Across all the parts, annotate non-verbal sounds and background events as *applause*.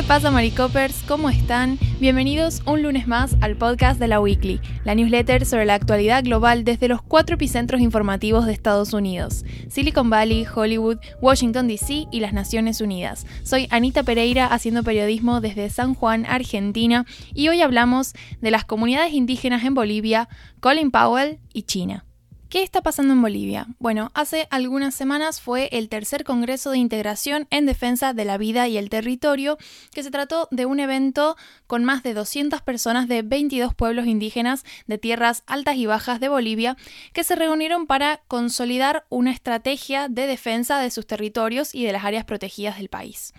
¿Qué pasa, Maricopers? ¿Cómo están? Bienvenidos un lunes más al podcast de la Weekly, la newsletter sobre la actualidad global desde los cuatro epicentros informativos de Estados Unidos: Silicon Valley, Hollywood, Washington DC y las Naciones Unidas. Soy Anita Pereira haciendo periodismo desde San Juan, Argentina, y hoy hablamos de las comunidades indígenas en Bolivia, Colin Powell y China. ¿Qué está pasando en Bolivia? Bueno, hace algunas semanas fue el tercer Congreso de Integración en Defensa de la Vida y el Territorio, que se trató de un evento con más de 200 personas de 22 pueblos indígenas de tierras altas y bajas de Bolivia, que se reunieron para consolidar una estrategia de defensa de sus territorios y de las áreas protegidas del país.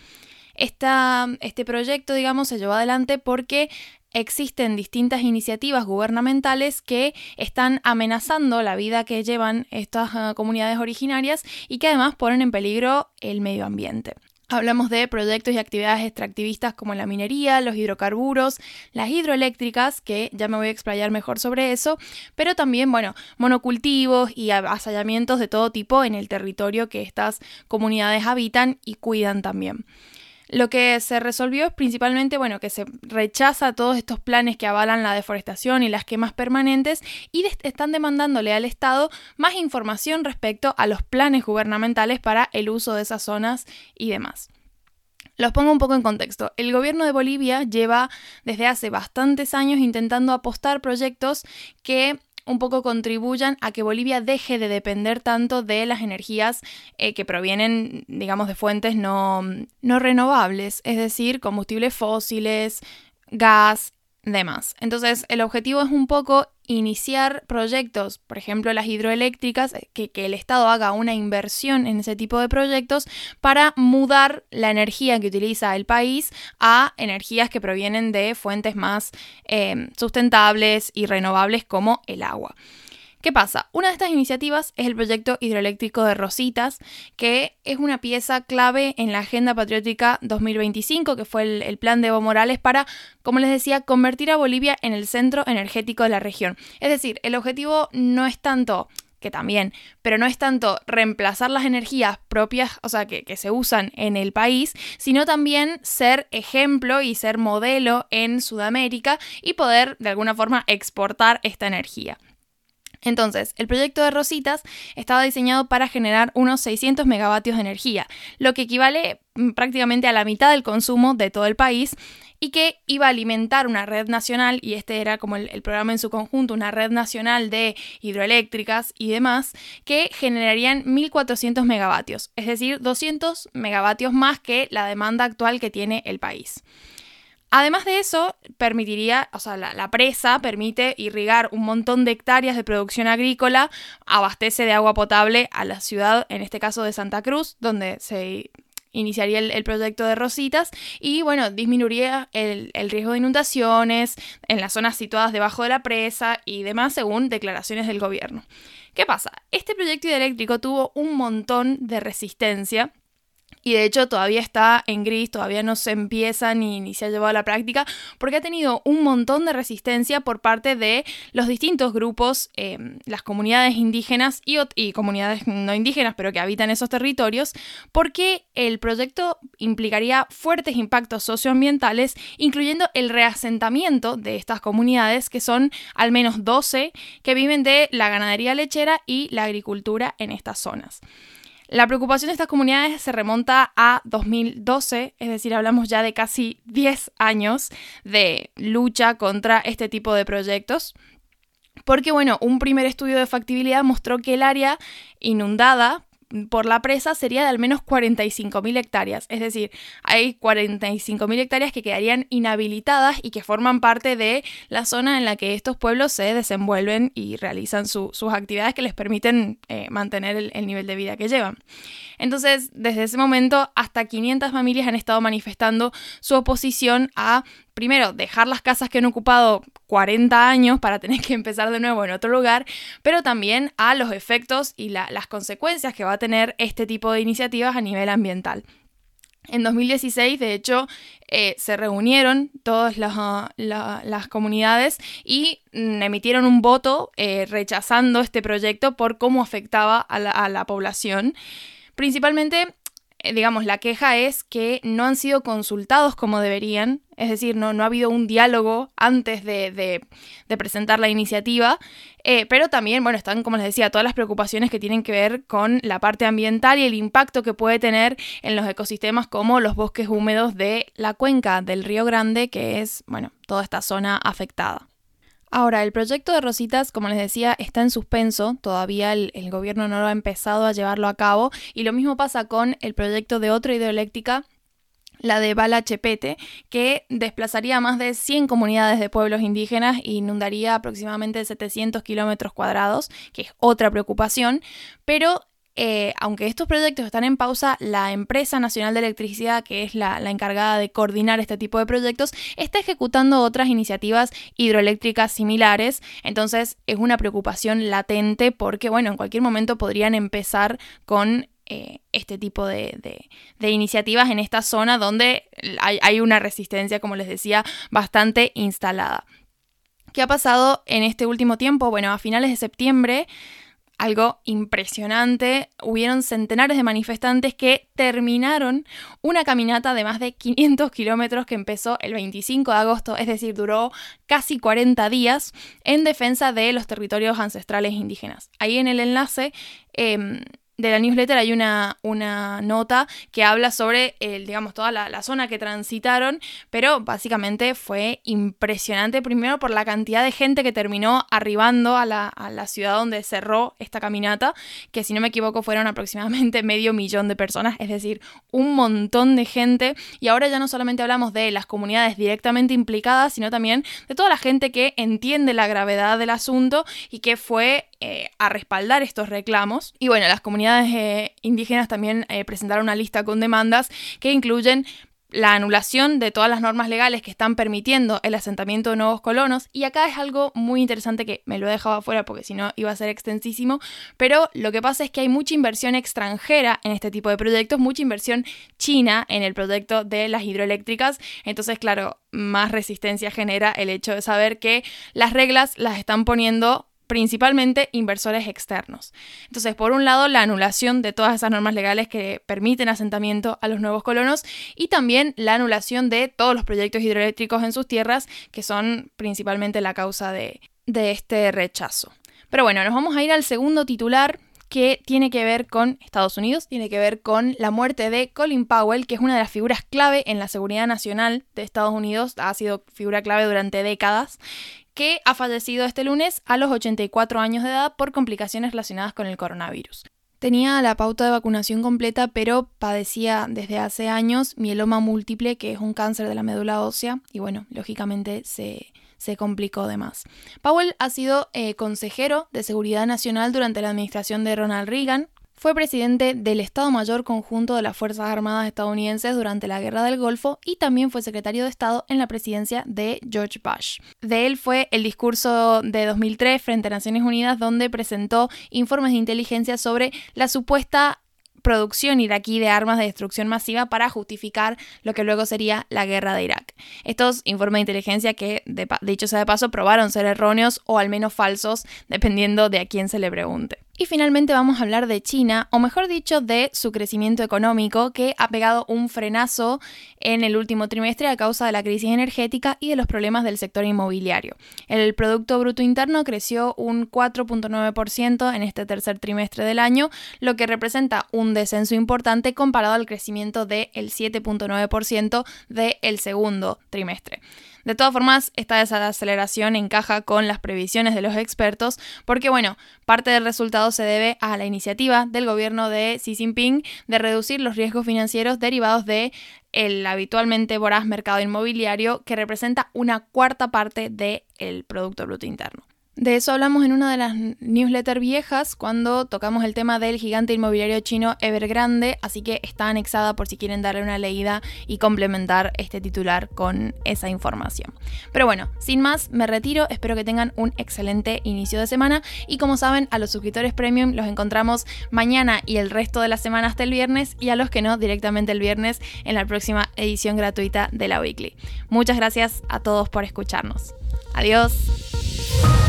este proyecto, digamos, se llevó adelante porque existen distintas iniciativas gubernamentales que están amenazando la vida que llevan estas ah, comunidades originarias y que además ponen en peligro el medio ambiente. Hablamos de proyectos y actividades extractivistas como la minería, los hidrocarburos, las hidroeléctricas, que ya me voy a explayar mejor sobre eso, pero también, bueno, monocultivos y avasallamientos de todo tipo en el territorio que estas comunidades habitan y cuidan también. Lo que se resolvió es principalmente, bueno, que se rechaza todos estos planes que avalan la deforestación y las quemas permanentes y están demandándole al Estado más información respecto a los planes gubernamentales para el uso de esas zonas y demás. Los pongo un poco en contexto. El gobierno de Bolivia lleva desde hace bastantes años intentando apostar proyectos que un poco contribuyan a que Bolivia deje de depender tanto de las energías eh, que provienen, digamos, de fuentes no, no renovables, es decir, combustibles fósiles, gas, demás. Entonces, el objetivo es un poco iniciar proyectos, por ejemplo las hidroeléctricas, eh, que, el Estado haga una inversión en ese tipo de proyectos para mudar la energía que utiliza el país a energías que provienen de fuentes más eh, sustentables y renovables como el agua. ¿Qué pasa? Una de estas iniciativas es el proyecto hidroeléctrico de Rositas, que es una pieza clave en la Agenda Patriótica 2025, que fue el, plan de Evo Morales para, como les decía, convertir a Bolivia en el centro energético de la región. Es decir, el objetivo no es tanto que también, pero no es tanto reemplazar las energías propias, o sea, que, se usan en el país, sino también ser ejemplo y ser modelo en Sudamérica y poder de alguna forma exportar esta energía. Entonces, el proyecto de Rositas estaba diseñado para generar unos 600 megavatios de energía, lo que equivale mm, prácticamente a la mitad del consumo de todo el país y que iba a alimentar una red nacional, y este era como el, programa en su conjunto, una red nacional de hidroeléctricas y demás, que generarían 1.400 megavatios, es decir, 200 megavatios más que la demanda actual que tiene el país. Además de eso, permitiría, o sea, la, presa permite irrigar un montón de hectáreas de producción agrícola, abastece de agua potable a la ciudad, en este caso de Santa Cruz, donde se iniciaría el, proyecto de Rositas y bueno, disminuiría el, el, riesgo de inundaciones en las zonas situadas debajo de la presa y demás según declaraciones del gobierno. ¿Qué pasa? Este proyecto hidroeléctrico tuvo un montón de resistencia y de hecho todavía está en gris, todavía no se empieza ni, se ha llevado a la práctica, porque ha tenido un montón de resistencia por parte de los distintos grupos, em, las comunidades indígenas y, y, comunidades no indígenas, pero que habitan esos territorios, porque el proyecto implicaría fuertes impactos socioambientales, incluyendo el reasentamiento de estas comunidades, que son al menos 12, que viven de la ganadería lechera y la agricultura en estas zonas. La preocupación de estas comunidades se remonta a 2012, es decir, hablamos ya de casi 10 años de lucha contra este tipo de proyectos. Porque, bueno, un primer estudio de factibilidad mostró que el área inundada por la presa sería de al menos 45.000 hectáreas. Es decir, hay 45.000 hectáreas que quedarían inhabilitadas y que forman parte de la zona en la que estos pueblos se desenvuelven y realizan sus actividades que les permiten eh, mantener el, el nivel de vida que llevan. Entonces, desde ese momento, hasta 500 familias han estado manifestando su oposición a primero, dejar las casas que han ocupado 40 años para tener que empezar de nuevo en otro lugar, pero también a los efectos y las consecuencias que va a tener este tipo de iniciativas a nivel ambiental. En 2016, de hecho, eh, se reunieron todas las, comunidades y mm, emitieron un voto eh, rechazando este proyecto por cómo afectaba a la, población. Principalmente digamos, la queja es que no han sido consultados como deberían, es decir, no, no ha habido un diálogo antes de, presentar la iniciativa, eh, pero también, bueno, están, como les decía, todas las preocupaciones que tienen que ver con la parte ambiental y el impacto que puede tener en los ecosistemas como los bosques húmedos de la cuenca del Río Grande, que es, bueno, toda esta zona afectada. Ahora, el proyecto de Rositas, como les decía, está en suspenso, todavía el, gobierno no lo ha empezado a llevarlo a cabo, y lo mismo pasa con el proyecto de otra hidroeléctrica la de Bala Chepete, que desplazaría más de 100 comunidades de pueblos indígenas e inundaría aproximadamente 700 kilómetros cuadrados, que es otra preocupación, pero eh, aunque estos proyectos están en pausa, la empresa nacional de electricidad, que es la, encargada de coordinar este tipo de proyectos, está ejecutando otras iniciativas hidroeléctricas similares. Entonces es una preocupación latente porque, bueno, en cualquier momento podrían empezar con eh, este tipo de, iniciativas en esta zona donde hay, hay una resistencia, como les decía, bastante instalada. ¿Qué ha pasado en este último tiempo? Bueno, a finales de septiembre algo impresionante. Hubieron centenares de manifestantes que terminaron una caminata de más de 500 kilómetros que empezó el 25 de agosto, es decir, duró casi 40 días en defensa de los territorios ancestrales indígenas. Ahí en el enlace em, de la newsletter hay una, una nota que habla sobre, el, digamos, toda la, zona que transitaron, pero básicamente fue impresionante, primero por la cantidad de gente que terminó arribando a la, a la ciudad donde cerró esta caminata, que si no me equivoco fueron aproximadamente *laughs* medio millón de personas, es decir, un montón de gente, y ahora ya no solamente hablamos de las comunidades directamente implicadas, sino también de toda la gente que entiende la gravedad del asunto y que fue eh, a respaldar estos reclamos. Y bueno, las comunidades eh, indígenas también eh, presentaron una lista con demandas que incluyen la anulación de todas las normas legales que están permitiendo el asentamiento de nuevos colonos. Y acá es algo muy interesante que me lo he dejado afuera porque si no iba a ser extensísimo. Pero lo que pasa es que hay mucha inversión extranjera en este tipo de proyectos, mucha inversión china en el proyecto de las hidroeléctricas. Entonces, claro, más resistencia genera el hecho de saber que las reglas las están poniendo principalmente inversores externos. Entonces, por un lado, la anulación de todas esas normas legales que permiten asentamiento a los nuevos colonos y también la anulación de todos los proyectos hidroeléctricos en sus tierras, que son principalmente la causa de, de este rechazo. Pero bueno, nos vamos a ir al segundo titular que tiene que ver con Estados Unidos, tiene que ver con la muerte de Colin Powell, que es una de las figuras clave en la seguridad nacional de Estados Unidos, ha sido figura clave durante décadas que ha fallecido este lunes a los 84 años de edad por complicaciones relacionadas con el coronavirus. Tenía la pauta de vacunación completa, pero padecía desde hace años mieloma múltiple, que es un cáncer de la médula ósea, y bueno, lógicamente se, complicó de más. Powell ha sido eh, consejero de Seguridad Nacional durante la administración de Ronald Reagan, fue presidente del Estado Mayor Conjunto de las Fuerzas Armadas estadounidenses durante la Guerra del Golfo y también fue secretario de Estado en la presidencia de George Bush. De él fue el discurso de 2003 frente a Naciones Unidas donde presentó informes de inteligencia sobre la supuesta producción iraquí de armas de destrucción masiva para justificar lo que luego sería la guerra de Irak. Estos informes de inteligencia que, de, dicho sea de paso, probaron ser erróneos o al menos falsos, dependiendo de a quién se le pregunte. Y finalmente vamos a hablar de China, o mejor dicho, de su crecimiento económico, que ha pegado un frenazo en el último trimestre a causa de la crisis energética y de los problemas del sector inmobiliario. El Producto Bruto Interno creció un 4.9% en este tercer trimestre del año, lo que representa un descenso importante comparado al crecimiento del 7.9% del segundo trimestre. De todas formas, esta desaceleración encaja con las previsiones de los expertos porque, bueno, parte del resultado se debe a la iniciativa del gobierno de Xi Jinping de reducir los riesgos financieros derivados de el habitualmente voraz mercado inmobiliario que representa una cuarta parte del Producto Bruto Interno. De eso hablamos en una de las newsletters viejas cuando tocamos el tema del gigante inmobiliario chino Evergrande, así que está anexada por si quieren darle una leída y complementar este titular con esa información. Pero bueno, sin más, me retiro, espero que tengan un excelente inicio de semana y como saben, a los suscriptores premium los encontramos mañana y el resto de la semana hasta el viernes y a los que no, directamente el viernes en la próxima edición gratuita de la Weekly. Muchas gracias a todos por escucharnos. Adiós.